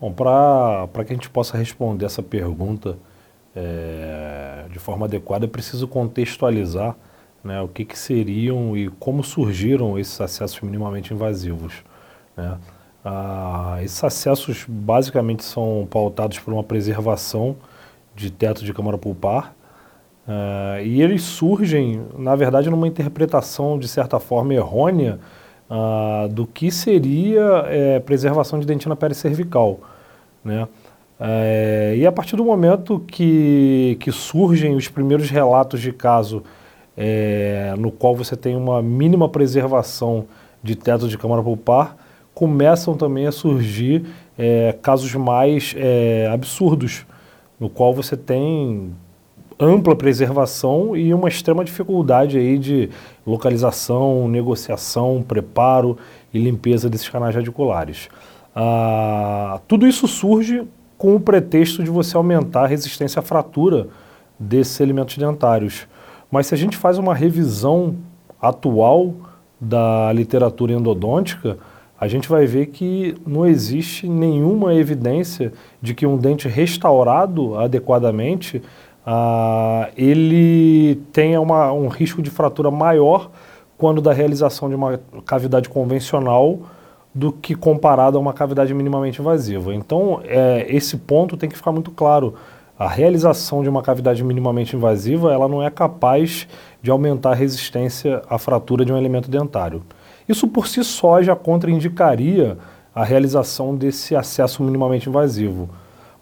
Bom, para que a gente possa responder essa pergunta é, de forma adequada, é preciso contextualizar né, o que, que seriam e como surgiram esses acessos minimamente invasivos. Né? Ah, esses acessos basicamente são pautados por uma preservação de teto de câmara pulpar ah, e eles surgem, na verdade, numa interpretação de certa forma errônea do que seria é, preservação de dentina pericervical. Né? É, e a partir do momento que, que surgem os primeiros relatos de caso é, no qual você tem uma mínima preservação de teto de câmara pulpar, começam também a surgir é, casos mais é, absurdos, no qual você tem ampla preservação e uma extrema dificuldade aí de localização, negociação, preparo e limpeza desses canais radiculares. Ah, tudo isso surge com o pretexto de você aumentar a resistência à fratura desses elementos dentários. Mas se a gente faz uma revisão atual da literatura endodôntica, a gente vai ver que não existe nenhuma evidência de que um dente restaurado adequadamente ah, ele tenha uma, um risco de fratura maior quando da realização de uma cavidade convencional do que comparado a uma cavidade minimamente invasiva. Então, é, esse ponto tem que ficar muito claro. A realização de uma cavidade minimamente invasiva, ela não é capaz de aumentar a resistência à fratura de um elemento dentário. Isso por si só já contraindicaria a realização desse acesso minimamente invasivo.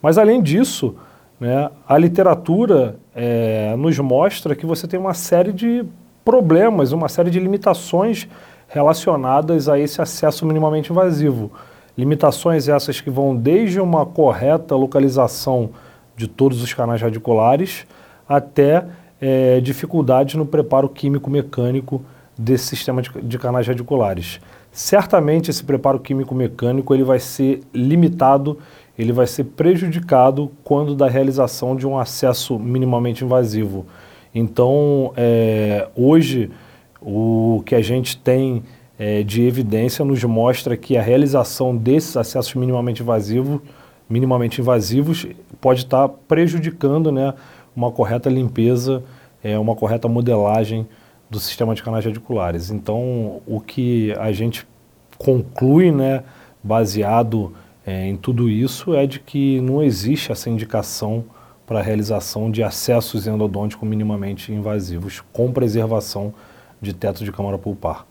Mas além disso, né? A literatura é, nos mostra que você tem uma série de problemas, uma série de limitações relacionadas a esse acesso minimamente invasivo. Limitações essas que vão desde uma correta localização de todos os canais radiculares até é, dificuldades no preparo químico-mecânico desse sistema de, de, canais radiculares. Certamente esse preparo químico-mecânico ele vai ser limitado ele vai ser prejudicado quando da realização de um acesso minimamente invasivo. Então, é, hoje, o que a gente tem é, de evidência nos mostra que a realização desses acessos minimamente invasivos, minimamente invasivos pode estar prejudicando né, uma correta limpeza, é, uma correta modelagem do sistema de canais radiculares. Então, o que a gente conclui, né, baseado é, em tudo isso é de que não existe essa indicação para a realização de acessos endodônticos minimamente invasivos com preservação de teto de câmara pulpar.